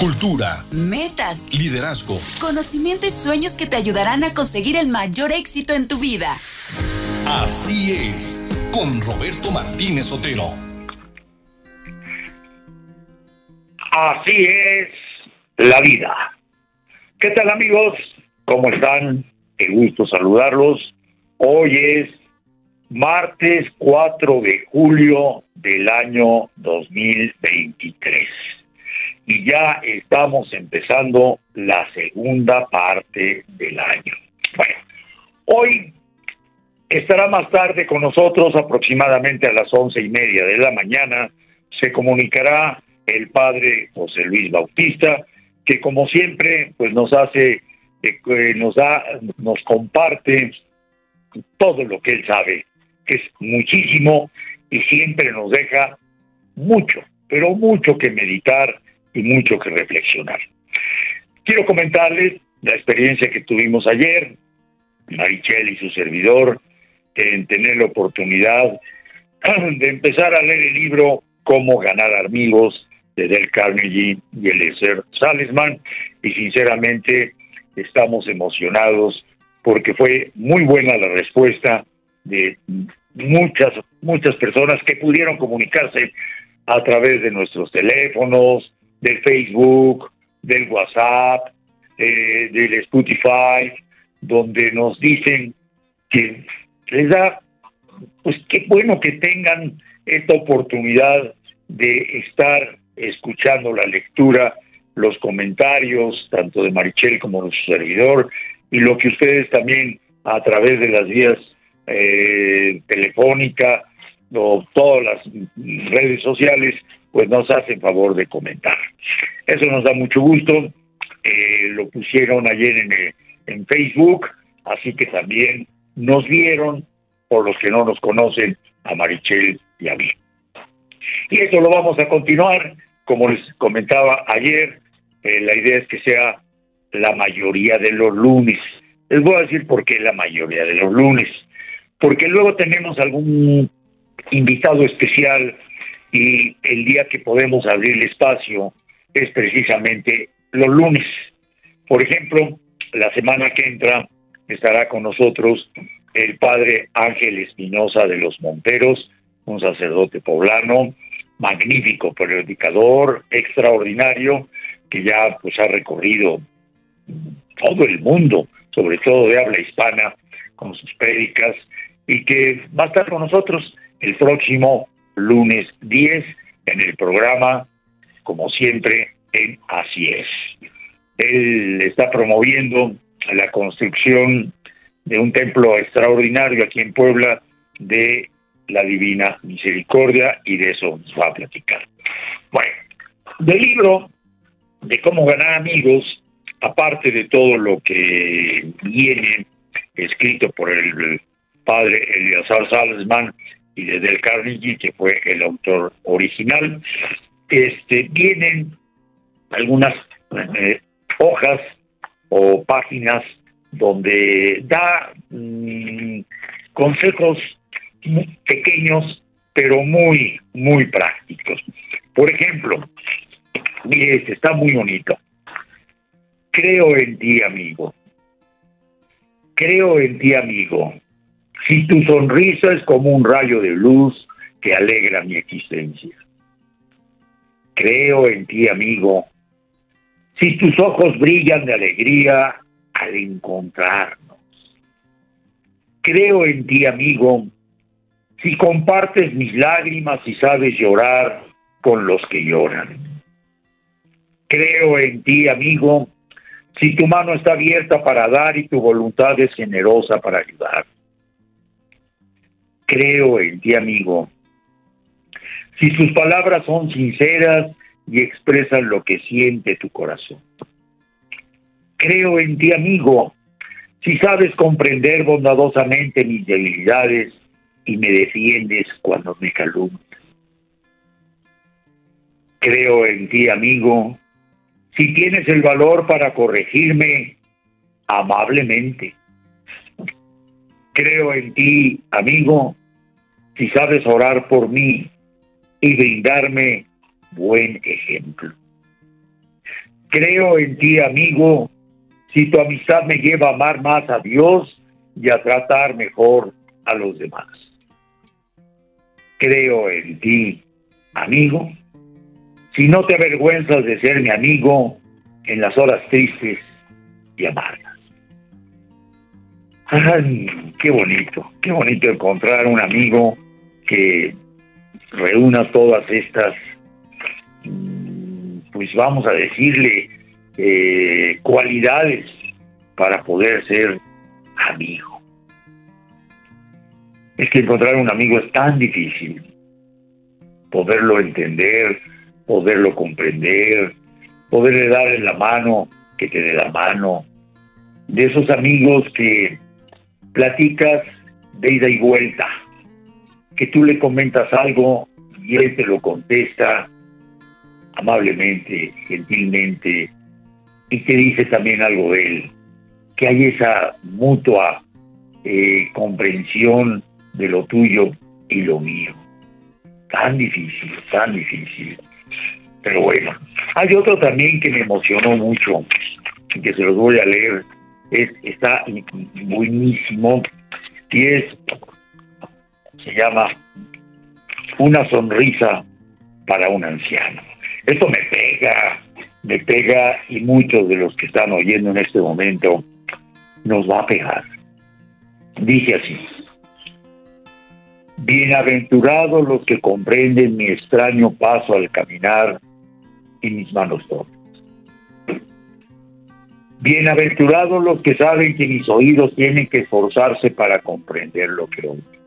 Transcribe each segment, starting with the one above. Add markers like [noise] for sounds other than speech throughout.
cultura, metas, liderazgo, conocimiento y sueños que te ayudarán a conseguir el mayor éxito en tu vida. Así es, con Roberto Martínez Otero. Así es la vida. ¿Qué tal amigos? ¿Cómo están? Qué gusto saludarlos. Hoy es martes 4 de julio del año 2023 y ya estamos empezando la segunda parte del año. Bueno, hoy estará más tarde con nosotros, aproximadamente a las once y media de la mañana, se comunicará el padre José Luis Bautista, que como siempre, pues nos hace, eh, nos da, nos comparte todo lo que él sabe, que es muchísimo y siempre nos deja mucho, pero mucho que meditar y mucho que reflexionar. Quiero comentarles la experiencia que tuvimos ayer, Marichel y su servidor, en tener la oportunidad de empezar a leer el libro Cómo ganar amigos de Del Carnegie y Eliezer Salesman y sinceramente estamos emocionados porque fue muy buena la respuesta de muchas muchas personas que pudieron comunicarse a través de nuestros teléfonos, del Facebook, del WhatsApp, eh, del Spotify, donde nos dicen que les da, pues qué bueno que tengan esta oportunidad de estar escuchando la lectura, los comentarios, tanto de Marichel como de su servidor, y lo que ustedes también a través de las vías eh, telefónica o todas las redes sociales pues nos hacen favor de comentar. Eso nos da mucho gusto. Eh, lo pusieron ayer en, eh, en Facebook, así que también nos vieron, por los que no nos conocen, a Marichel y a mí. Y eso lo vamos a continuar, como les comentaba ayer, eh, la idea es que sea la mayoría de los lunes. Les voy a decir por qué la mayoría de los lunes. Porque luego tenemos algún invitado especial y el día que podemos abrir el espacio es precisamente los lunes. Por ejemplo, la semana que entra estará con nosotros el padre Ángel Espinosa de los Monteros, un sacerdote poblano, magnífico predicador, extraordinario, que ya pues ha recorrido todo el mundo, sobre todo de habla hispana, con sus prédicas, y que va a estar con nosotros el próximo lunes 10 en el programa, como siempre, en Así es. Él está promoviendo la construcción de un templo extraordinario aquí en Puebla de la Divina Misericordia y de eso nos va a platicar. Bueno, del libro de cómo ganar amigos, aparte de todo lo que viene escrito por el padre Eliazar Salzman y de Del Carnegie, que fue el autor original, este, vienen algunas eh, hojas o páginas donde da mm, consejos pequeños, pero muy, muy prácticos. Por ejemplo, mire, este está muy bonito. Creo en ti, amigo. Creo en ti, amigo. Si tu sonrisa es como un rayo de luz que alegra mi existencia. Creo en ti, amigo. Si tus ojos brillan de alegría al encontrarnos. Creo en ti, amigo. Si compartes mis lágrimas y sabes llorar con los que lloran. Creo en ti, amigo. Si tu mano está abierta para dar y tu voluntad es generosa para ayudar creo en ti, amigo. Si sus palabras son sinceras y expresan lo que siente tu corazón. Creo en ti, amigo. Si sabes comprender bondadosamente mis debilidades y me defiendes cuando me calumnian. Creo en ti, amigo. Si tienes el valor para corregirme amablemente. Creo en ti, amigo, si sabes orar por mí y brindarme buen ejemplo. Creo en ti, amigo, si tu amistad me lleva a amar más a Dios y a tratar mejor a los demás. Creo en ti, amigo, si no te avergüenzas de ser mi amigo en las horas tristes y amargas. ¡Ay, qué bonito! Qué bonito encontrar un amigo que reúna todas estas, mm, pues vamos a decirle, eh, cualidades para poder ser amigo. Es que encontrar un amigo es tan difícil. Poderlo entender, poderlo comprender, poderle dar la mano, que te dé la mano. De esos amigos que platicas de ida y vuelta, que tú le comentas algo y él te lo contesta amablemente, gentilmente, y te dice también algo de él, que hay esa mutua eh, comprensión de lo tuyo y lo mío. Tan difícil, tan difícil. Pero bueno, hay otro también que me emocionó mucho, que se los voy a leer es, está buenísimo y es, se llama Una sonrisa para un anciano. Esto me pega, me pega y muchos de los que están oyendo en este momento nos va a pegar. Dice así, bienaventurados los que comprenden mi extraño paso al caminar y mis manos torpes Bienaventurados los que saben que mis oídos tienen que esforzarse para comprender lo que oigo.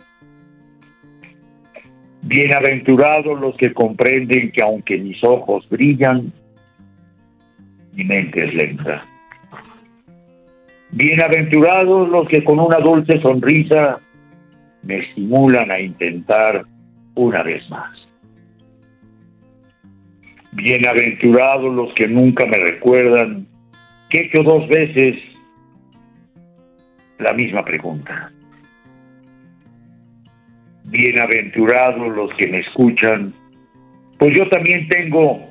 Bienaventurados los que comprenden que aunque mis ojos brillan, mi mente es lenta. Bienaventurados los que con una dulce sonrisa me estimulan a intentar una vez más. Bienaventurados los que nunca me recuerdan que he hecho dos veces la misma pregunta. Bienaventurados los que me escuchan, pues yo también tengo,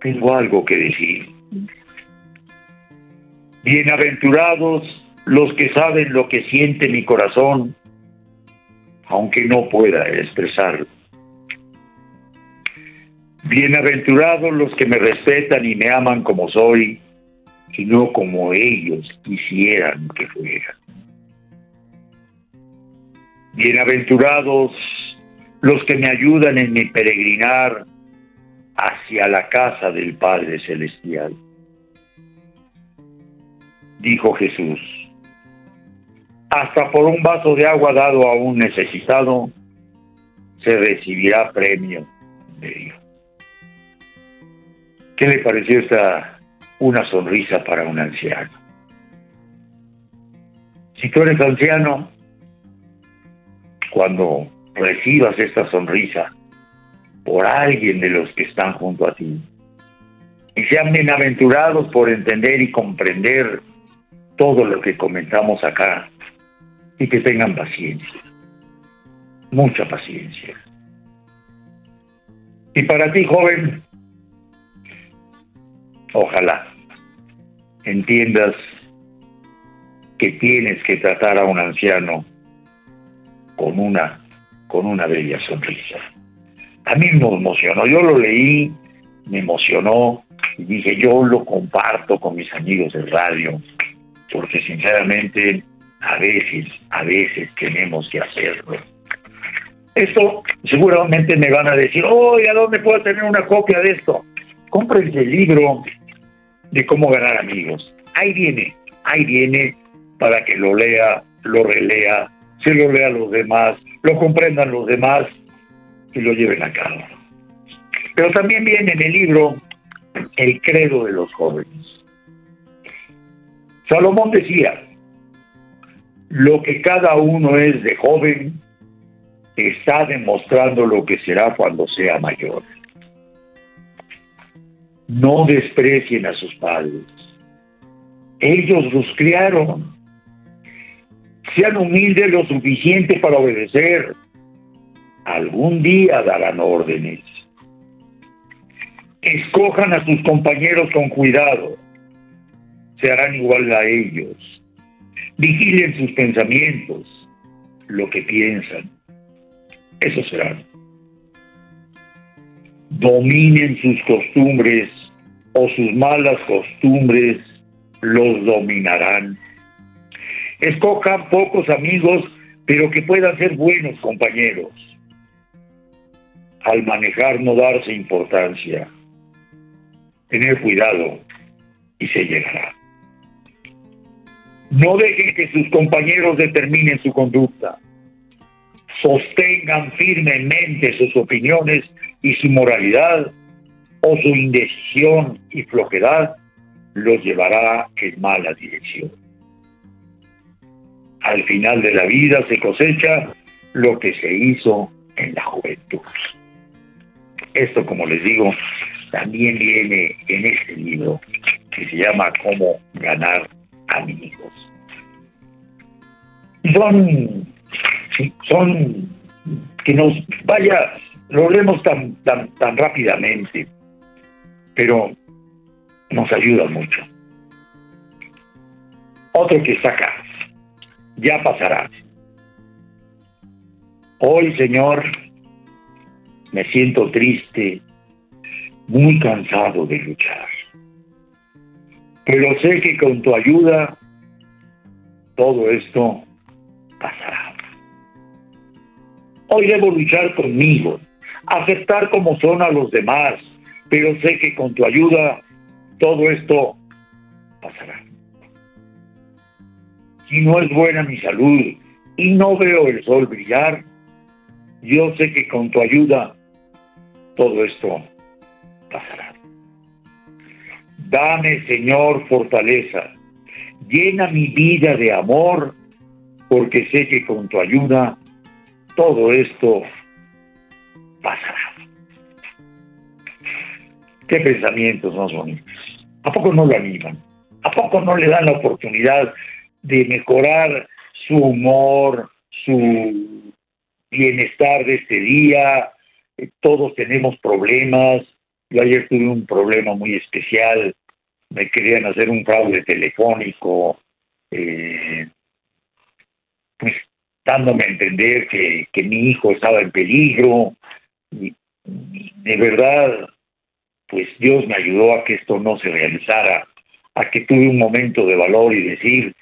tengo algo que decir. Bienaventurados los que saben lo que siente mi corazón, aunque no pueda expresarlo. Bienaventurados los que me respetan y me aman como soy, sino como ellos quisieran que fuera. Bienaventurados los que me ayudan en mi peregrinar hacia la casa del Padre Celestial. Dijo Jesús, hasta por un vaso de agua dado a un necesitado, se recibirá premio de Dios. ¿Qué le pareció esta una sonrisa para un anciano. Si tú eres anciano, cuando recibas esta sonrisa por alguien de los que están junto a ti, y sean bienaventurados por entender y comprender todo lo que comentamos acá, y que tengan paciencia, mucha paciencia. Y para ti, joven, Ojalá entiendas que tienes que tratar a un anciano con una con una bella sonrisa. A mí me emocionó, yo lo leí, me emocionó y dije, yo lo comparto con mis amigos de radio, porque sinceramente a veces, a veces tenemos que hacerlo. Esto seguramente me van a decir, oh, ¿a dónde puedo tener una copia de esto? Cómprense el libro, de cómo ganar amigos. Ahí viene, ahí viene para que lo lea, lo relea, se lo lea a los demás, lo comprendan los demás y lo lleven a cabo. Pero también viene en el libro El credo de los jóvenes. Salomón decía, lo que cada uno es de joven está demostrando lo que será cuando sea mayor. No desprecien a sus padres. Ellos los criaron. Sean humildes lo suficiente para obedecer. Algún día darán órdenes. Escojan a sus compañeros con cuidado. Se harán igual a ellos. Vigilen sus pensamientos, lo que piensan. Eso serán. Dominen sus costumbres o sus malas costumbres los dominarán. Escojan pocos amigos, pero que puedan ser buenos compañeros. Al manejar no darse importancia. Tener cuidado y se llegará. No dejen que sus compañeros determinen su conducta. Sostengan firmemente sus opiniones y su moralidad o su indecisión y flojedad los llevará en mala dirección. Al final de la vida se cosecha lo que se hizo en la juventud. Esto, como les digo, también viene en este libro que se llama Cómo ganar amigos. Son, son que nos vaya, lo leemos tan, tan, tan rápidamente, pero nos ayuda mucho. Otro que está acá, ya pasará. Hoy, Señor, me siento triste, muy cansado de luchar. Pero sé que con tu ayuda todo esto pasará. Hoy debo luchar conmigo, aceptar como son a los demás, pero sé que con tu ayuda todo esto pasará. Si no es buena mi salud y no veo el sol brillar, yo sé que con tu ayuda todo esto pasará. Dame, Señor, fortaleza. Llena mi vida de amor, porque sé que con tu ayuda todo esto pasará. Qué pensamientos más bonitos. ¿A poco no lo animan? ¿A poco no le dan la oportunidad de mejorar su humor, su bienestar de este día? Eh, todos tenemos problemas. Yo ayer tuve un problema muy especial. Me querían hacer un fraude telefónico, eh, pues dándome a entender que, que mi hijo estaba en peligro. Y, de verdad, pues Dios me ayudó a que esto no se realizara, a que tuve un momento de valor y decir,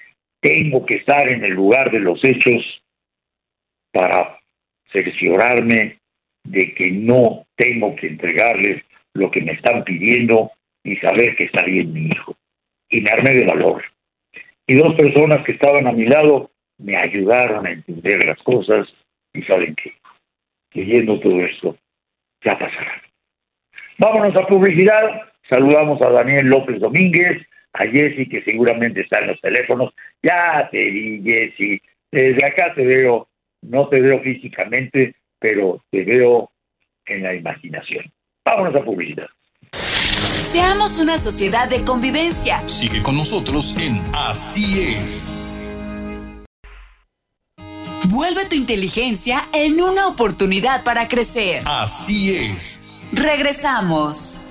tengo que estar en el lugar de los hechos para cerciorarme de que no tengo que entregarles lo que me están pidiendo y saber que está bien mi hijo. Y me armé de valor. Y dos personas que estaban a mi lado me ayudaron a entender las cosas y saben que leyendo todo esto ya pasará. Vámonos a publicidad. Saludamos a Daniel López Domínguez, a Jessy, que seguramente está en los teléfonos. Ya te vi, Jessy. Desde acá te veo, no te veo físicamente, pero te veo en la imaginación. Vámonos a publicidad. Seamos una sociedad de convivencia. Sigue con nosotros en Así es. Vuelve tu inteligencia en una oportunidad para crecer. Así es. Regresamos.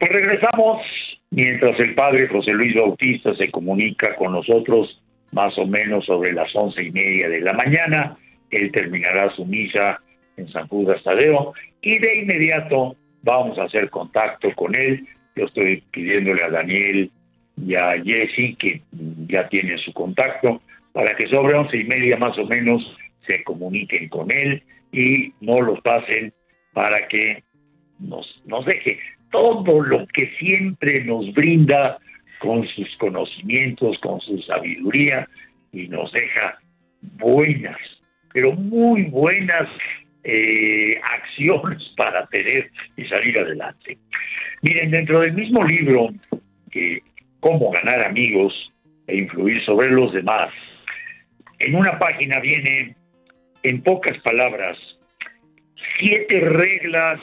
Pues regresamos mientras el padre José Luis Bautista se comunica con nosotros más o menos sobre las once y media de la mañana. Él terminará su misa en San Judas Tadeo y de inmediato vamos a hacer contacto con él. Yo estoy pidiéndole a Daniel y a Jesse que ya tienen su contacto para que sobre once y media más o menos se comuniquen con él y no los pasen para que nos, nos deje todo lo que siempre nos brinda con sus conocimientos, con su sabiduría y nos deja buenas, pero muy buenas eh, acciones para tener y salir adelante. Miren, dentro del mismo libro, que Cómo ganar amigos e influir sobre los demás, en una página viene en pocas palabras, siete reglas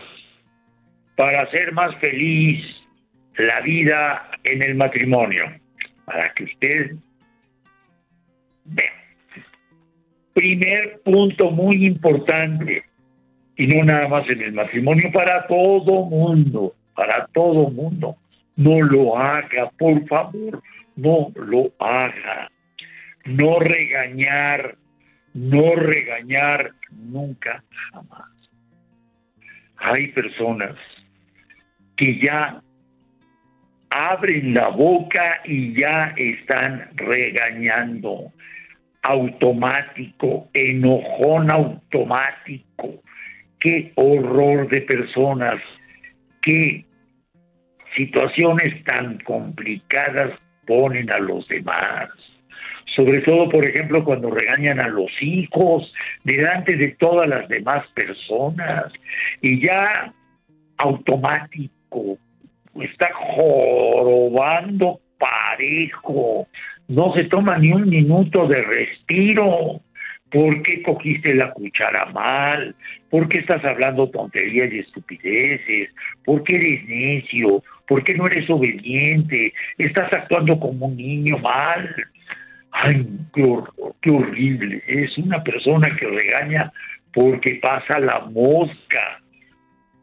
para hacer más feliz la vida en el matrimonio, para que usted vea. Primer punto muy importante, Y no nada más en el matrimonio, para todo mundo, para todo mundo. No lo haga, por favor, no lo haga. No regañar, no regañar nunca, jamás. Hay personas que ya abren la boca y ya están regañando. Automático, enojón automático. Qué horror de personas, qué situaciones tan complicadas ponen a los demás. Sobre todo, por ejemplo, cuando regañan a los hijos delante de todas las demás personas. Y ya automático, está jorobando parejo, no se toma ni un minuto de respiro. ¿Por qué cogiste la cuchara mal? ¿Por qué estás hablando tonterías y estupideces? ¿Por qué eres necio? ¿Por qué no eres obediente? Estás actuando como un niño mal. Ay, qué, qué horrible. Es una persona que regaña porque pasa la mosca.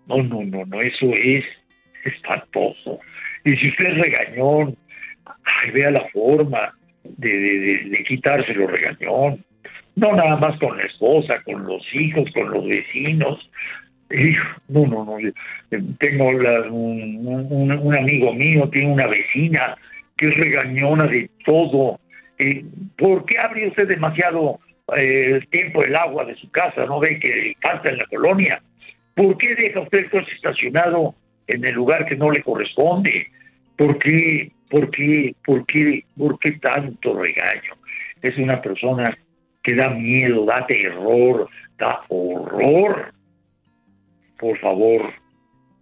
No, no, no, no, eso es espantoso. Y si usted es regañón, vea la forma de, de, de, quitárselo regañón. No nada más con la esposa, con los hijos, con los vecinos. no, no, no. Tengo un, un, amigo mío, tiene una vecina que es regañona de todo. Eh, ¿Por qué abre usted demasiado eh, tiempo el agua de su casa? ¿No ve que falta en la colonia? ¿Por qué deja usted el coche estacionado en el lugar que no le corresponde. ¿Por qué? ¿Por qué? ¿Por qué? ¿Por qué tanto regaño? Es una persona que da miedo, da terror, da horror. Por favor,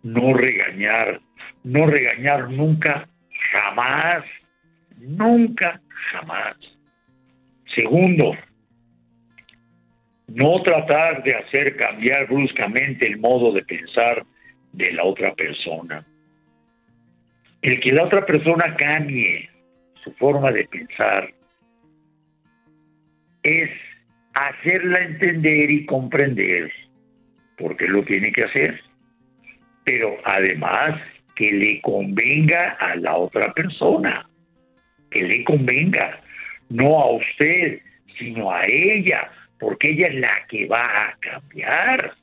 no regañar, no regañar nunca, jamás, nunca, jamás. Segundo, no tratar de hacer cambiar bruscamente el modo de pensar de la otra persona. El que la otra persona cambie su forma de pensar es hacerla entender y comprender porque lo tiene que hacer, pero además que le convenga a la otra persona, que le convenga, no a usted, sino a ella, porque ella es la que va a cambiar.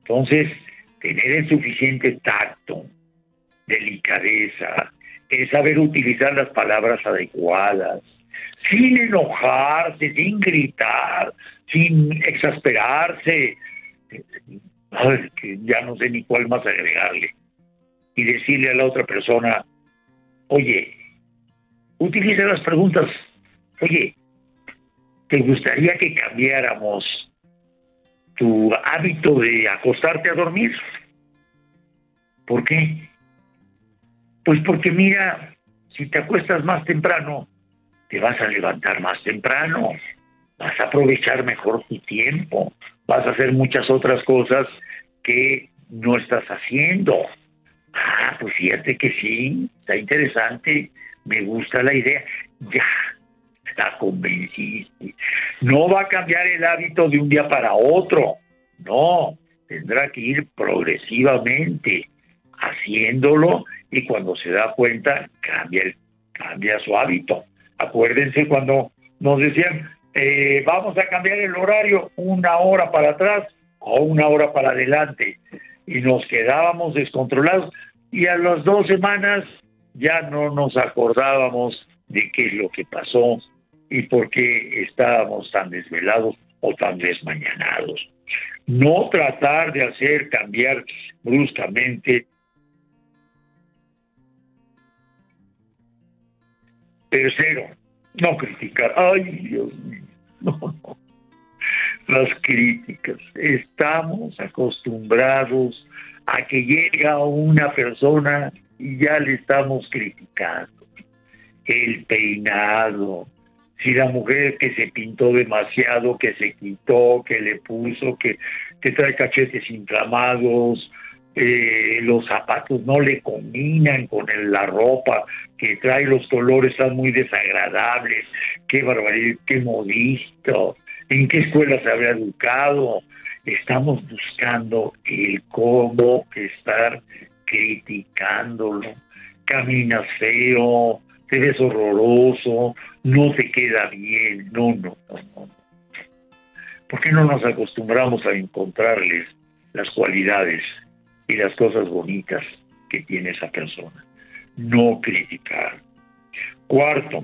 Entonces, tener el suficiente tacto, delicadeza, es saber utilizar las palabras adecuadas, sin enojarse, sin gritar, sin exasperarse, que ya no sé ni cuál más agregarle, y decirle a la otra persona, oye, utiliza las preguntas, oye, ¿te gustaría que cambiáramos tu hábito de acostarte a dormir. ¿Por qué? Pues porque mira, si te acuestas más temprano, te vas a levantar más temprano, vas a aprovechar mejor tu tiempo, vas a hacer muchas otras cosas que no estás haciendo. Ah, pues fíjate que sí, está interesante, me gusta la idea. Ya, está convenciste. No va a cambiar el hábito de un día para otro, no, tendrá que ir progresivamente haciéndolo y cuando se da cuenta cambia, cambia su hábito. Acuérdense cuando nos decían, eh, vamos a cambiar el horario una hora para atrás o una hora para adelante y nos quedábamos descontrolados y a las dos semanas ya no nos acordábamos de qué es lo que pasó y por qué estábamos tan desvelados o tan desmañanados. No tratar de hacer cambiar bruscamente. Tercero, no criticar. Ay, Dios mío, [laughs] no, no. Las críticas. Estamos acostumbrados a que llega una persona y ya le estamos criticando. El peinado, si la mujer que se pintó demasiado, que se quitó, que le puso, que, que trae cachetes inflamados, eh, los zapatos no le combinan con la ropa que trae, los colores están muy desagradables, qué barbaridad, qué modisto, en qué escuela se habría educado, estamos buscando el cómo estar criticándolo. Caminas feo, ves horroroso, no te queda bien. No, no, no, no. ¿Por qué no nos acostumbramos a encontrarles las cualidades y las cosas bonitas que tiene esa persona? No criticar. Cuarto,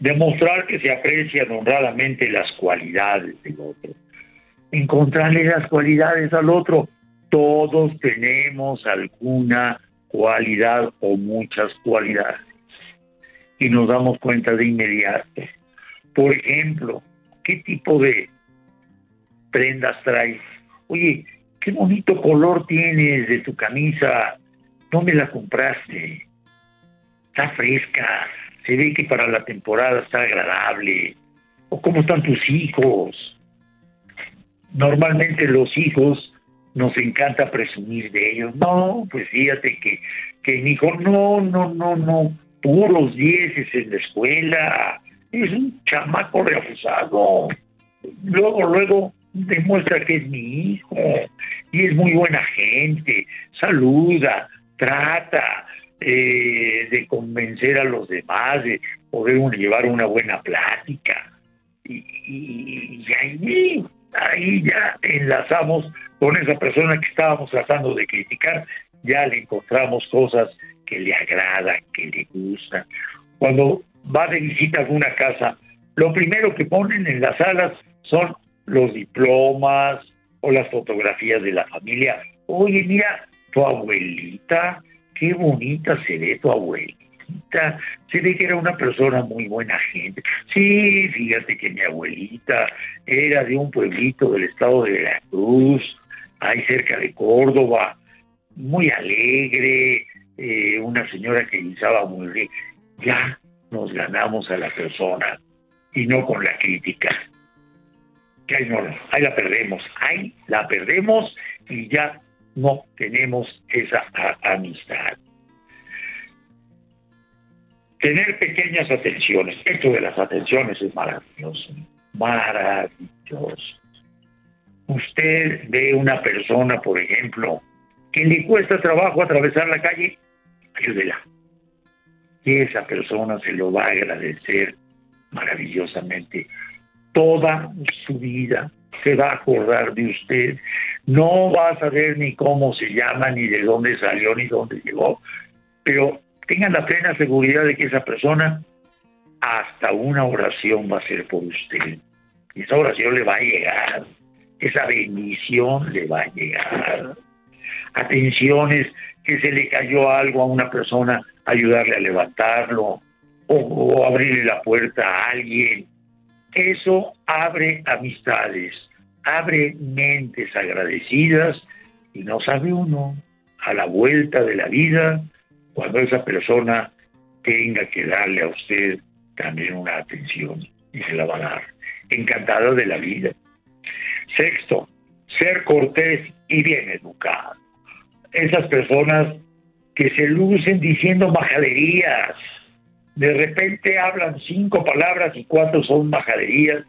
demostrar que se aprecian honradamente las cualidades del otro. Encontrarle las cualidades al otro. Todos tenemos alguna cualidad o muchas cualidades. Y nos damos cuenta de inmediato. Por ejemplo, ¿qué tipo de prendas traes? Oye, qué bonito color tienes de tu camisa. ¿Dónde la compraste? Está fresca. Se ve que para la temporada está agradable. ¿O cómo están tus hijos? Normalmente los hijos nos encanta presumir de ellos. No, pues fíjate que, que mi hijo, no, no, no, no, puros dieces en la escuela, es un chamaco refusado. Luego, luego demuestra que es mi hijo y es muy buena gente, saluda, trata eh, de convencer a los demás, de poder llevar una buena plática. Y, y, y ahí ahí ya enlazamos con esa persona que estábamos tratando de criticar, ya le encontramos cosas que le agradan, que le gustan. Cuando va de visita a alguna casa, lo primero que ponen en las salas son los diplomas o las fotografías de la familia. Oye, mira, tu abuelita, qué bonita se ve tu abuelita se ve que era una persona muy buena gente. Sí, fíjate que mi abuelita era de un pueblito del estado de Veracruz, ahí cerca de Córdoba, muy alegre, eh, una señora que guisaba muy bien. Ya nos ganamos a la persona y no con la crítica. Que ahí, no, ahí la perdemos, ahí la perdemos y ya no tenemos esa amistad tener pequeñas atenciones. Esto de las atenciones es maravilloso, maravilloso. Usted ve una persona, por ejemplo, le cuesta trabajo atravesar la calle, ayúdela. Y esa persona se lo va a agradecer maravillosamente. Toda su vida se va a acordar de usted. No va a saber ni cómo se llama, ni de dónde salió, ni dónde llegó, pero tengan la plena seguridad de que esa persona hasta una oración va a ser por usted. Esa oración le va a llegar, esa bendición le va a llegar. Atenciones, que se le cayó algo a una persona, ayudarle a levantarlo o, abrirle la puerta a alguien. Eso abre amistades, abre mentes agradecidas y no sabe uno a la vuelta de la vida cuando esa persona tenga que darle a usted también una atención y se la va a dar. Encantado de la vida. Sexto, ser cortés y bien educado. Esas personas que se lucen diciendo majaderías, de repente hablan cinco palabras y cuatro son majaderías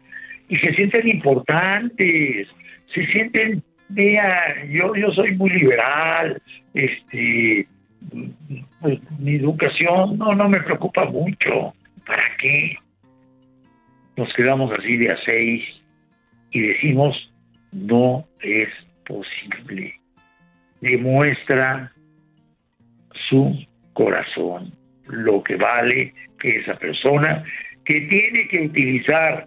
y se sienten importantes, se sienten, vea, yo, yo soy muy liberal, este, pues, mi educación no, no me preocupa mucho. ¿Para qué? Nos quedamos así de a seis y decimos, no es posible. Demuestra su corazón, lo que vale que esa persona que tiene que utilizar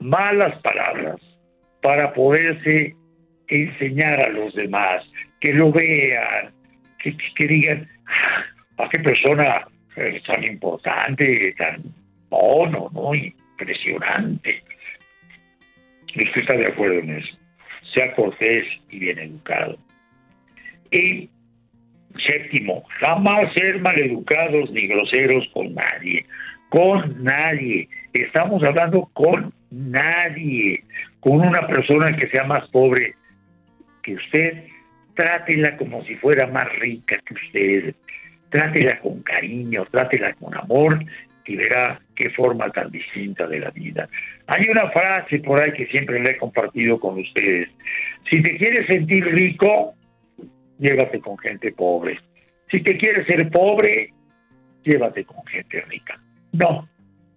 malas palabras para poderse enseñar a los demás, que lo vean, que, digan, ¿a qué persona es tan importante, tan mono, ¿no? Impresionante. Usted está de acuerdo en eso. Sea cortés y bien educado. Y séptimo, jamás ser maleducados ni groseros con nadie. Con nadie. Estamos hablando con nadie. Con una persona que sea más pobre que usted trátela como si fuera más rica que usted, trátela con cariño, trátela con amor y verá qué forma tan distinta de la vida. Hay una frase por ahí que siempre le he compartido con ustedes. Si te quieres sentir rico, llévate con gente pobre. Si te quieres ser pobre, llévate con gente rica. No,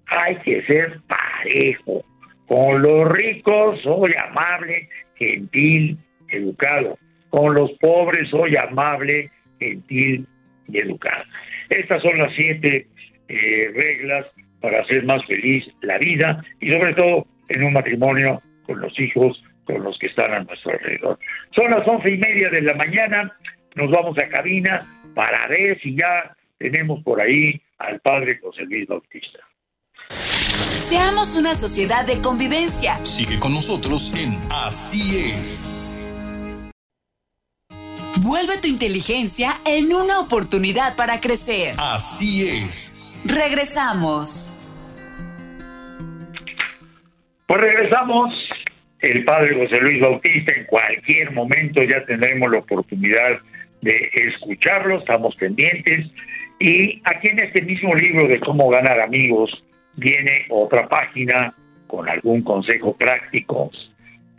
hay que ser parejo. Con los ricos soy amable, gentil, educado. Con los pobres soy amable, gentil y educado. Estas son las siete eh, reglas para hacer más feliz la vida y sobre todo en un matrimonio con los hijos con los que están a nuestro alrededor. Son las once y media de la mañana, nos vamos a cabina para ver si ya tenemos por ahí al padre José Luis Bautista. Seamos una sociedad de convivencia. Sigue con nosotros en Así es. Vuelve tu inteligencia en una oportunidad para crecer. Así es. Regresamos. Pues regresamos. El padre José Luis Bautista, en cualquier momento ya tendremos la oportunidad de escucharlo, estamos pendientes. Y aquí en este mismo libro de cómo ganar amigos viene otra página con algún consejo práctico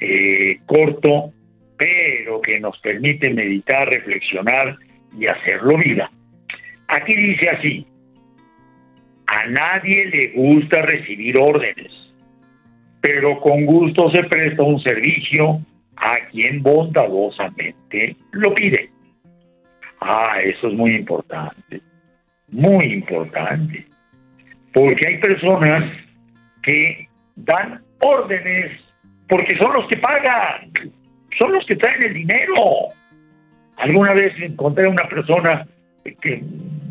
eh, corto, pero que nos permite meditar, reflexionar y hacerlo vida. Aquí dice así, a nadie le gusta recibir órdenes, pero con gusto se presta un servicio a quien bondadosamente lo pide. Ah, eso es muy importante, muy importante, porque hay personas que dan órdenes porque son los que pagan, son los que traen el dinero. Alguna vez encontré a una persona que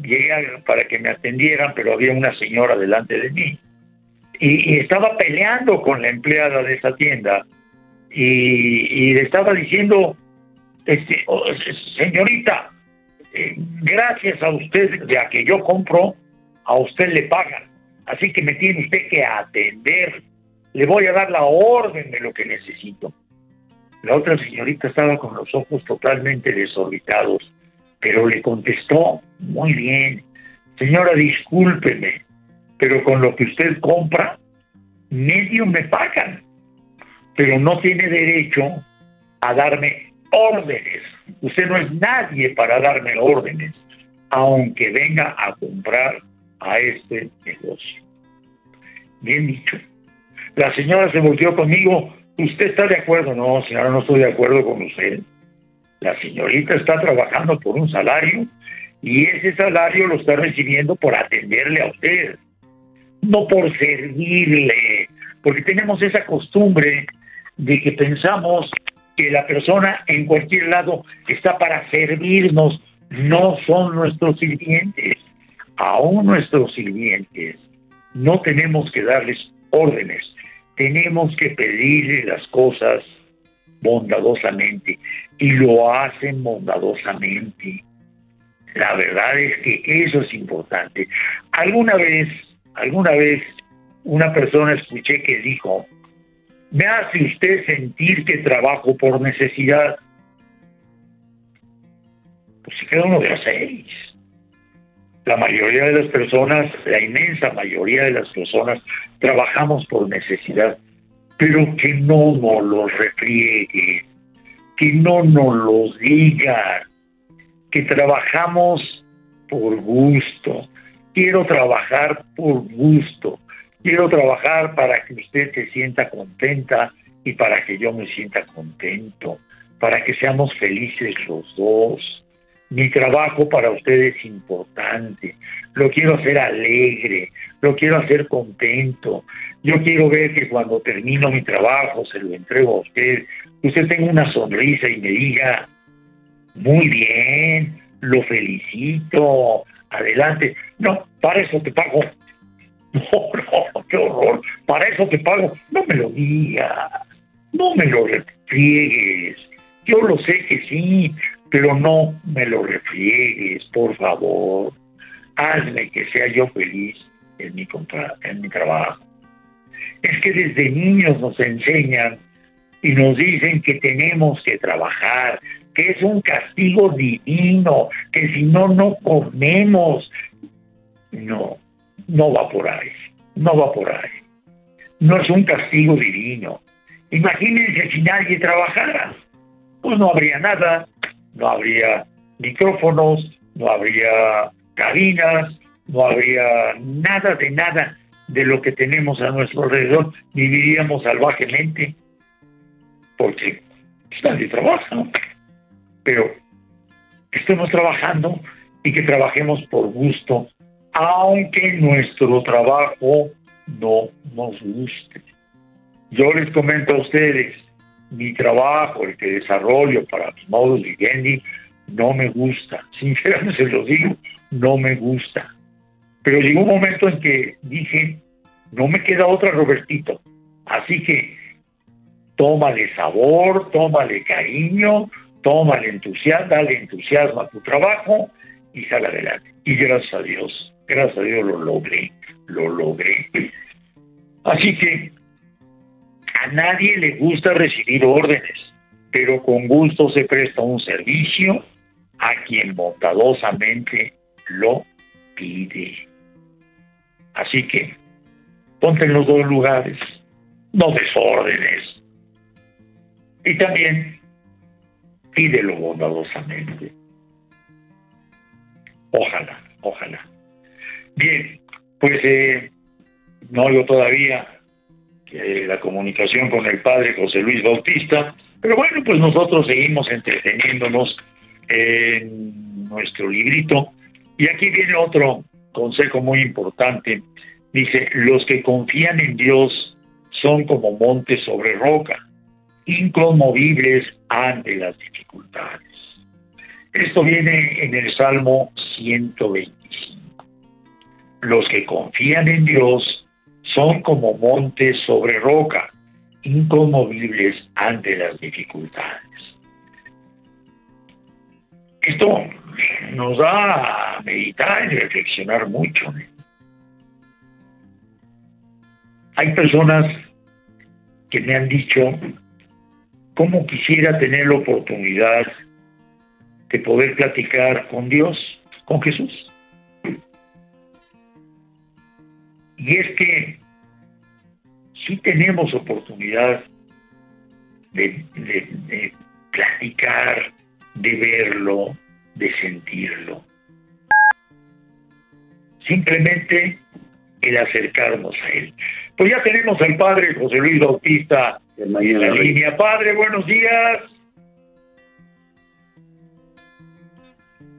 llegué para que me atendieran, pero había una señora delante de mí. Y, estaba peleando con la empleada de esa tienda y, le estaba diciendo, este, oh, señorita, eh, gracias a usted, ya que yo compro, a usted le pagan. Así que me tiene usted que atender. Le voy a dar la orden de lo que necesito. La otra señorita estaba con los ojos totalmente desorbitados pero le contestó, muy bien, señora, discúlpeme, pero con lo que usted compra, medio me pagan, pero no tiene derecho a darme órdenes. Usted no es nadie para darme órdenes, aunque venga a comprar a este negocio. Bien dicho. La señora se volvió conmigo. ¿Usted está de acuerdo? No, señora, no estoy de acuerdo con usted. La señorita está trabajando por un salario y ese salario lo está recibiendo por atenderle a usted, no por servirle, porque tenemos esa costumbre de que pensamos que la persona en cualquier lado está para servirnos, no son nuestros sirvientes, aún nuestros sirvientes. No tenemos que darles órdenes, tenemos que pedirle las cosas bondadosamente y lo hacen bondadosamente. La verdad es que eso es importante. Alguna vez, alguna vez, una persona escuché que dijo, me hace usted sentir que trabajo por necesidad. Pues si queda uno de a seis. La mayoría de las personas, la inmensa mayoría de las personas, trabajamos por necesidad pero que no nos lo refriegue, que no nos lo diga, que trabajamos por gusto. Quiero trabajar por gusto. Quiero trabajar para que usted se sienta contenta y para que yo me sienta contento, para que seamos felices los dos. Mi trabajo para usted es importante. Lo quiero hacer alegre, lo quiero hacer contento. Yo quiero ver que cuando termino mi trabajo, se lo entrego a usted, usted tenga una sonrisa y me diga, muy bien, lo felicito, adelante. No, para eso te pago. [laughs] No, no, qué horror. Para eso te pago. No me lo digas. No me lo refriegues. Yo lo sé que sí, pero no me lo refriegues, por favor. Hazme que sea yo feliz en mi, en mi trabajo es que desde niños nos enseñan y nos dicen que tenemos que trabajar, que es un castigo divino, que si no, no comemos. No, no va por ahí, no va por ahí. No es un castigo divino. Imagínense si nadie trabajara, pues no habría nada, no habría micrófonos, no habría cabinas, no habría nada de nada de lo que tenemos a nuestro alrededor, viviríamos salvajemente, porque nadie trabaja, pero estemos trabajando y que trabajemos por gusto, aunque nuestro trabajo no nos guste. Yo les comento a ustedes, mi trabajo, el que desarrollo para mi modo vivendi, no me gusta. [laughs] Sinceramente se lo digo, no me gusta. Pero llegó un momento en que dije, no me queda otra, Robertito. Así que tómale sabor, tómale cariño, tómale entusiasmo, dale entusiasmo a tu trabajo y sal adelante. Y gracias a Dios, gracias a Dios lo logré, lo logré. Así que a nadie le gusta recibir órdenes, pero con gusto se presta un servicio a quien bondadosamente lo pide. Así que ponte en los dos lugares, no desórdenes. Y también pídelo bondadosamente. Ojalá, ojalá. Bien, pues eh, no oigo todavía la comunicación con el padre José Luis Bautista, pero bueno, pues nosotros seguimos entreteniéndonos en nuestro librito. Y aquí viene otro consejo muy importante. Dice, los que confían en Dios son como montes sobre roca, inconmovibles ante las dificultades. Esto viene en el Salmo 125. Los que confían en Dios son como montes sobre roca, inconmovibles ante las dificultades. Esto nos da a meditar y reflexionar mucho. Hay personas que me han dicho cómo quisiera tener la oportunidad de poder platicar con Dios, con Jesús. Y es que sí tenemos oportunidad de, de platicar, de verlo, de sentirlo. Simplemente el acercarnos a Él. Pues ya tenemos al Padre José Luis Bautista en la línea. Padre, buenos días.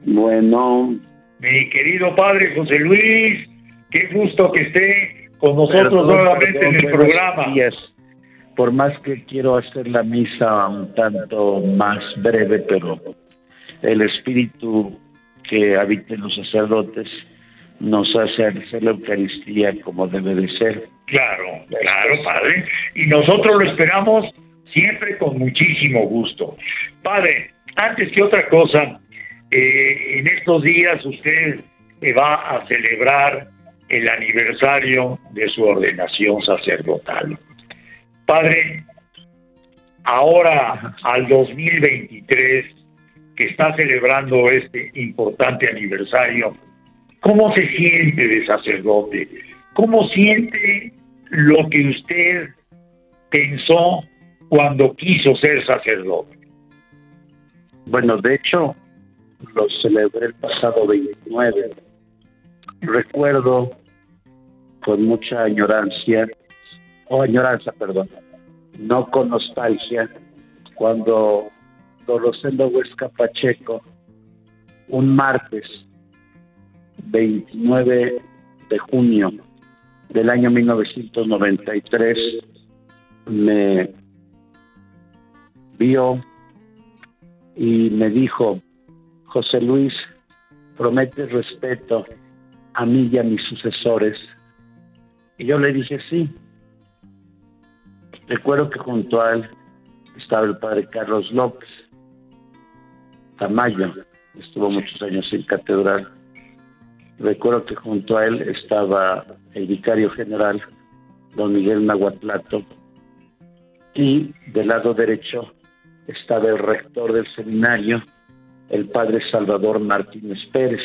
Bueno. Mi querido Padre José Luis, qué gusto que esté con nosotros nuevamente en el programa. Por más que quiero hacer la misa un tanto más breve, pero el espíritu que habita en los sacerdotes nos hace hacer la Eucaristía como debe de ser. Claro, claro, Padre. Y nosotros lo esperamos siempre con muchísimo gusto. Padre, antes que otra cosa, eh, en estos días usted va a celebrar el aniversario de su ordenación sacerdotal. Padre, ahora al 2023, que está celebrando este importante aniversario, ¿cómo se siente de sacerdote? ¿Cómo siente lo que usted pensó cuando quiso ser sacerdote? Bueno, de hecho, lo celebré el pasado 29. Recuerdo con mucha añorancia, o añoranza, perdón, no con nostalgia, cuando Rosendo Huesca Pacheco, un martes 29 de junio del año 1993, me vio y me dijo, José Luis, promete respeto a mí y a mis sucesores. Y yo le dije sí. Recuerdo que junto a él estaba el padre Carlos López Tamayo, estuvo muchos años en catedral. Recuerdo que junto a él estaba el vicario general, don Miguel Nahuatlato, y del lado derecho estaba el rector del seminario, el padre Salvador Martínez Pérez.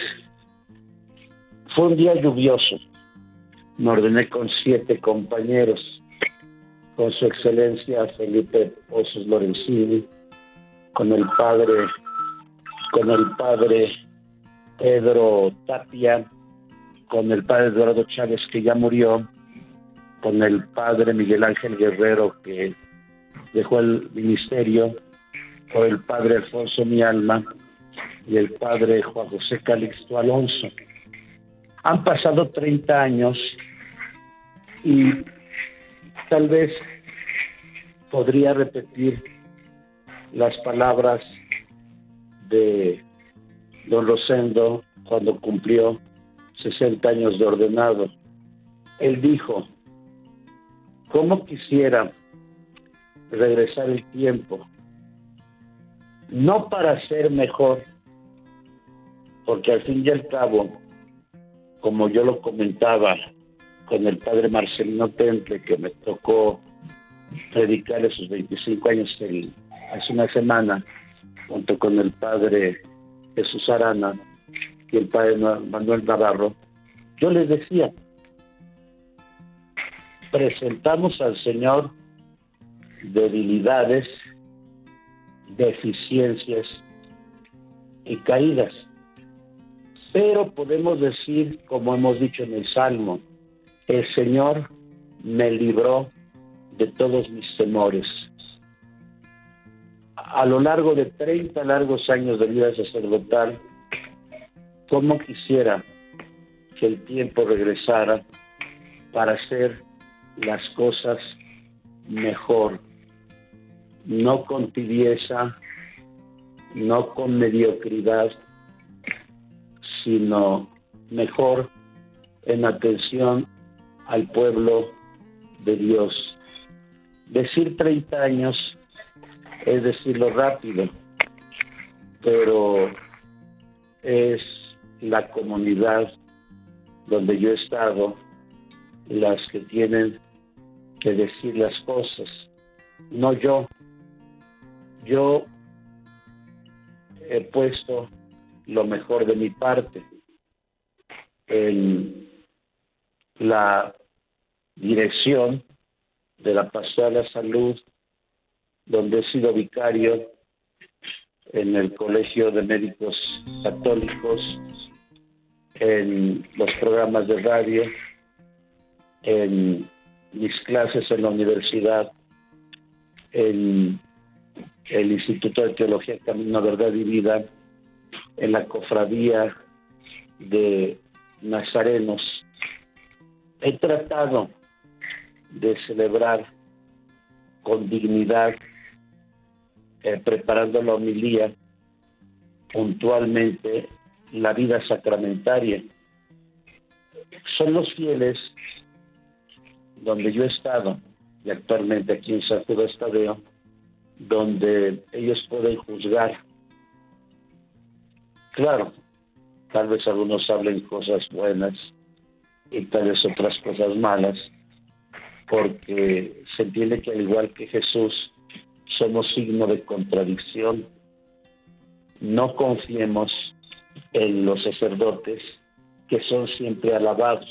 Fue un día lluvioso, me ordené con siete compañeros, con su excelencia Felipe Pozos Lorenzini, con el padre, con el padre Pedro Tapia, con el padre Eduardo Chávez que ya murió, con el padre Miguel Ángel Guerrero que dejó el ministerio, con el padre Alfonso Mi Alma y el padre Juan José Calixto Alonso. Han pasado 30 años y tal vez podría repetir las palabras de don Rosendo cuando cumplió 60 años de ordenado. Él dijo, ¿cómo quisiera regresar el tiempo? No para ser mejor, porque al fin y al cabo, como yo lo comentaba con el padre Marcelino Temple, que me tocó predicar esos 25 años hace una semana, junto con el padre Jesús Arana y el padre Manuel Navarro, yo les decía, presentamos al Señor debilidades, deficiencias y caídas. Pero podemos decir, como hemos dicho en el Salmo, el Señor me libró de todos mis temores. A lo largo de 30 largos años de vida sacerdotal, como quisiera que el tiempo regresara para hacer las cosas mejor, no con tibieza, no con mediocridad, sino mejor en atención al pueblo de Dios. Decir 30 años es decirlo rápido, pero es la comunidad donde yo he estado las que tienen que decir las cosas, no yo. Yo he puesto lo mejor de mi parte en la dirección de la Pastoral de la Salud, donde he sido vicario en el Colegio de Médicos Católicos, en los programas de radio, en mis clases en la universidad, en el Instituto de Teología Camino, Verdad y Vida, en la cofradía de Nazarenos. He tratado de celebrar con dignidad, eh, preparando la homilía puntualmente la vida sacramentaria. Son los fieles donde yo he estado, y actualmente aquí en San Judas Tadeo, donde ellos pueden juzgar. Claro, tal vez algunos hablen cosas buenas y tal vez otras cosas malas, porque se entiende que al igual que Jesús, somos signo de contradicción. No confiemos en los sacerdotes que son siempre alabados,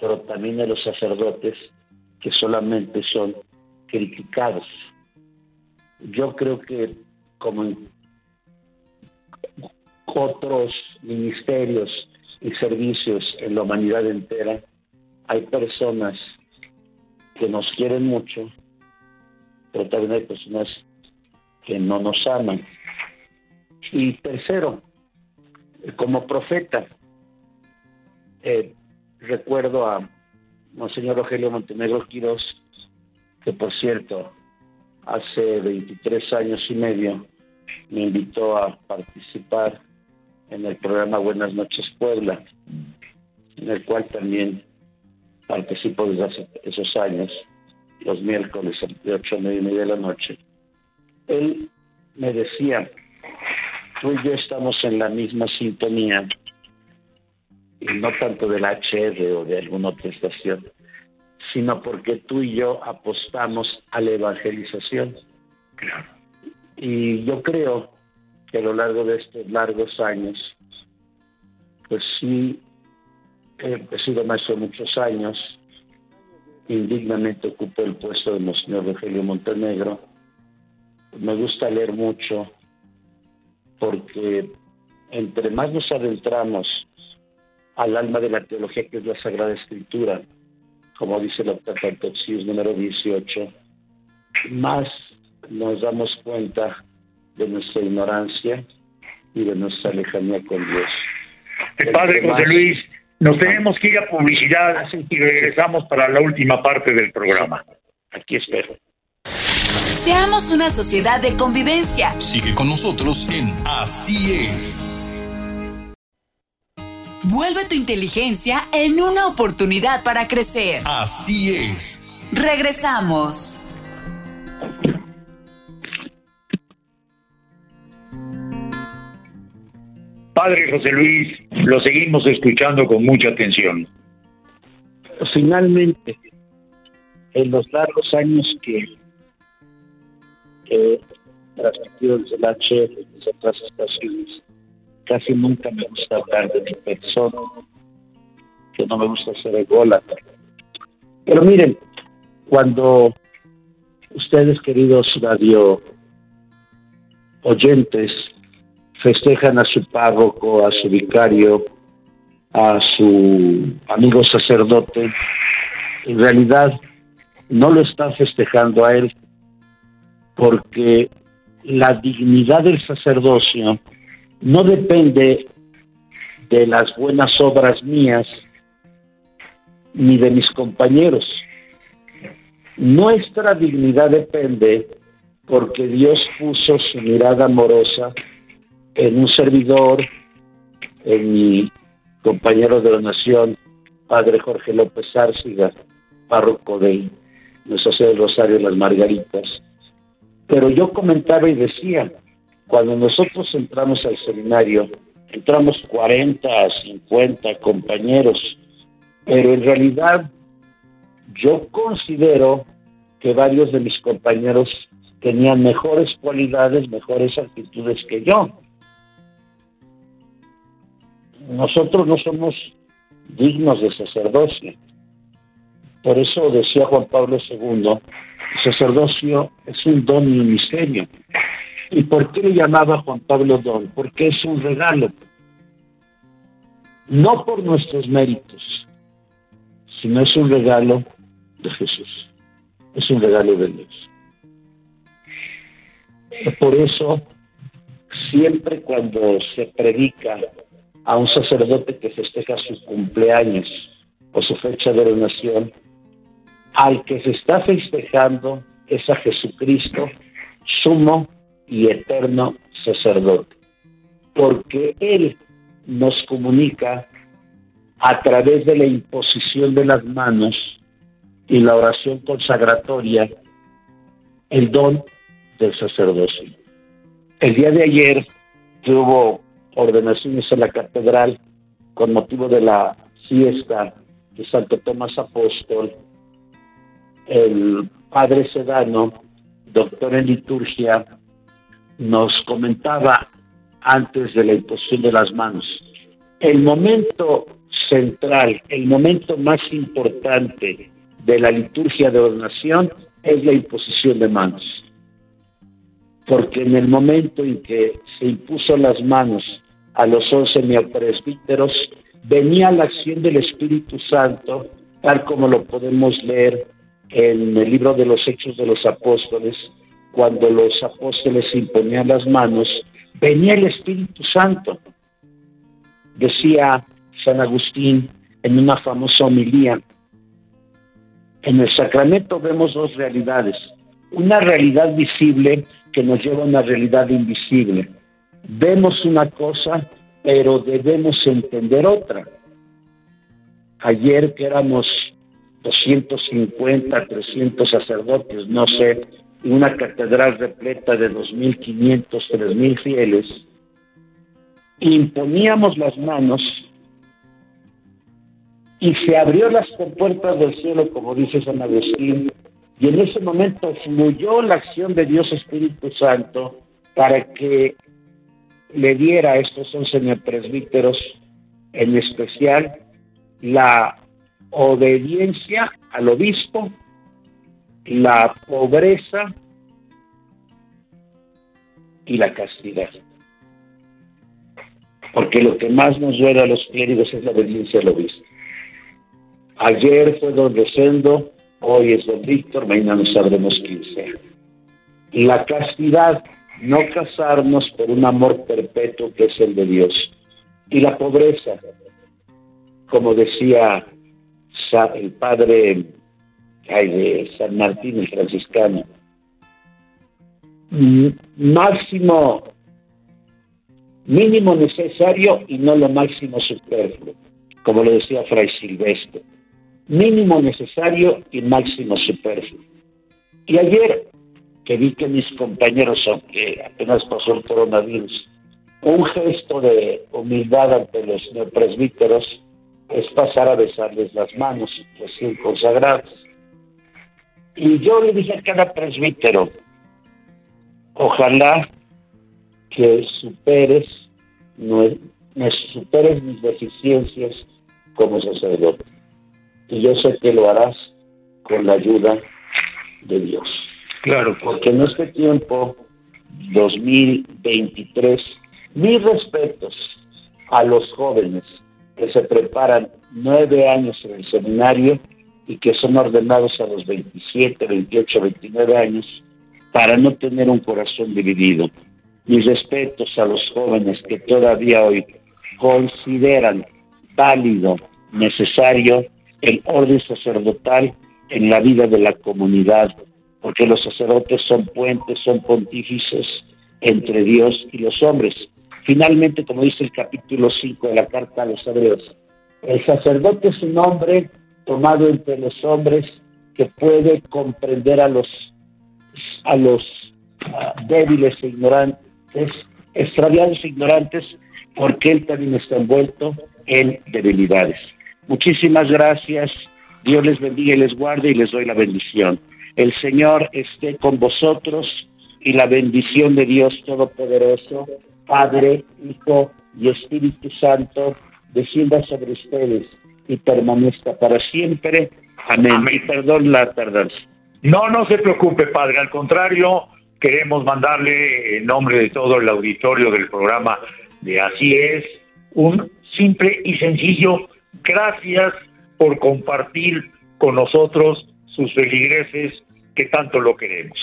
pero también en los sacerdotes que solamente son criticados. Yo creo que como en otros ministerios y servicios en la humanidad entera, hay personas que nos quieren mucho, pero también hay personas que no nos aman. Y tercero, como profeta, eh, recuerdo a Monseñor Rogelio Montenegro Quirós, que por cierto, hace 23 años y medio me invitó a participar en el programa Buenas noches Puebla, en el cual también participo desde hace esos años, los miércoles de 8 a 9 y media de la noche. Él me decía, tú y yo estamos en la misma sintonía, y no tanto del HR o de alguna otra estación, sino porque tú y yo apostamos a la evangelización. Y yo creo que a lo largo de estos largos años, pues sí he sido maestro muchos años, indignamente ocupo el puesto de Monseñor Rogelio Montenegro. Me gusta leer mucho porque entre más nos adentramos al alma de la teología que es la Sagrada Escritura, como dice el Octatantoxius número 18, más nos damos cuenta de nuestra ignorancia y de nuestra lejanía con Dios. El padre José Luis, nos tenemos que ir a publicidad y regresamos para la última parte del programa. Aquí espero. Seamos una sociedad de convivencia. Sigue con nosotros en Así es. Vuelve tu inteligencia en una oportunidad para crecer. Así es. Regresamos. Padre José Luis, lo seguimos escuchando con mucha atención. Finalmente, en los largos años que he transmitido desde la H y desde otras estaciones, casi nunca me gusta hablar de mi persona, que no me gusta ser ególatra. Pero miren, cuando ustedes, queridos radio oyentes, festejan a su párroco, a su vicario, a su amigo sacerdote, en realidad no lo están festejando a él porque la dignidad del sacerdocio no depende de las buenas obras mías ni de mis compañeros. Nuestra dignidad depende porque Dios puso su mirada amorosa en un servidor, en mi compañero de donación, padre Jorge López Árciga, párroco de Nuestra Señora del Rosario las Margaritas. Pero yo comentaba y decía, cuando nosotros entramos al seminario, entramos 40, 50 compañeros, pero en realidad yo considero que varios de mis compañeros tenían mejores cualidades, mejores actitudes que yo. Nosotros no somos dignos de sacerdocio. Por eso decía Juan Pablo II, sacerdocio es un don y un misterio. ¿Y por qué le llamaba Juan Pablo don? Porque es un regalo. No por nuestros méritos, sino es un regalo de Jesús. Es un regalo de Dios. Por eso, siempre cuando se predica a un sacerdote que festeja su cumpleaños o su fecha de ordenación, al que se está festejando es a Jesucristo, sumo y eterno sacerdote, porque Él nos comunica a través de la imposición de las manos y la oración consagratoria el don del sacerdocio. El día de ayer hubo ordenaciones en la catedral con motivo de la fiesta de Santo Tomás Apóstol, el padre Sedano, doctor en liturgia, nos comentaba antes de la imposición de las manos, el momento central, el momento más importante de la liturgia de ordenación es la imposición de manos. Porque en el momento en que se impuso las manos a los once neopresbíteros, venía la acción del Espíritu Santo, tal como lo podemos leer en el libro de los Hechos de los Apóstoles, cuando los apóstoles imponían las manos, venía el Espíritu Santo. Decía San Agustín en una famosa homilía, en el sacramento vemos dos realidades, una realidad visible que nos lleva a una realidad invisible. Vemos una cosa, pero debemos entender otra. Ayer que éramos 250, 300 sacerdotes, no sé, una catedral repleta de 2.500, 3.000 fieles, imponíamos las manos y se abrió las compuertas del cielo, como dice San Agustín, y en ese momento fluyó la acción de Dios Espíritu Santo para que le diera a estos once presbíteros, en especial la obediencia al obispo, la pobreza y la castidad. Porque lo que más nos duele a los clérigos es la obediencia al obispo. Ayer fue don Rosendo, hoy es don Víctor, mañana no sabremos quién sea. La castidad, no casarnos por un amor perpetuo que es el de Dios. Y la pobreza, como decía el padre San Martín, el franciscano, máximo, mínimo necesario y no lo máximo superfluo, como lo decía Fray Silvestre. Mínimo necesario y máximo superfluo. Y ayer que vi que mis compañeros, aunque apenas pasó el coronavirus, un gesto de humildad ante los neopresbíteros es pasar a besarles las manos recién consagrados. Y yo le dije a cada presbítero, ojalá que superes, superes mis deficiencias como sacerdote. Y yo sé que lo harás con la ayuda de Dios. Claro, porque en este tiempo, 2023, mis respetos a los jóvenes que se preparan nueve años en el seminario y que son ordenados a los 27, 28, 29 años para no tener un corazón dividido. Mis respetos a los jóvenes que todavía hoy consideran válido, necesario el orden sacerdotal en la vida de la comunidad, porque los sacerdotes son puentes, son pontífices entre Dios y los hombres. Finalmente, como dice el capítulo 5 de la carta a los hebreos, el sacerdote es un hombre tomado entre los hombres que puede comprender a los a los ah, débiles e ignorantes, extraviados e ignorantes, porque él también está envuelto en debilidades. Muchísimas gracias. Dios les bendiga y les guarde y les doy la bendición. El Señor esté con vosotros y la bendición de Dios Todopoderoso, Padre, Hijo y Espíritu Santo, descienda sobre ustedes y permanezca para siempre. Amén. Y perdón la tardanza. No, no se preocupe, Padre. Al contrario, queremos mandarle en nombre de todo el auditorio del programa de Así es, un simple y sencillo gracias por compartir con nosotros sus feligreses que tanto lo queremos.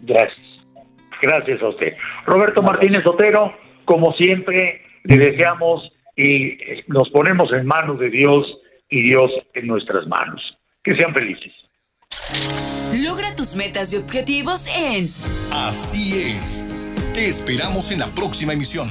Gracias. Gracias a usted. Roberto Martínez Otero, como siempre, le deseamos y nos ponemos en manos de Dios y Dios en nuestras manos. Que sean felices. Logra tus metas y objetivos en Así es. Te esperamos en la próxima emisión.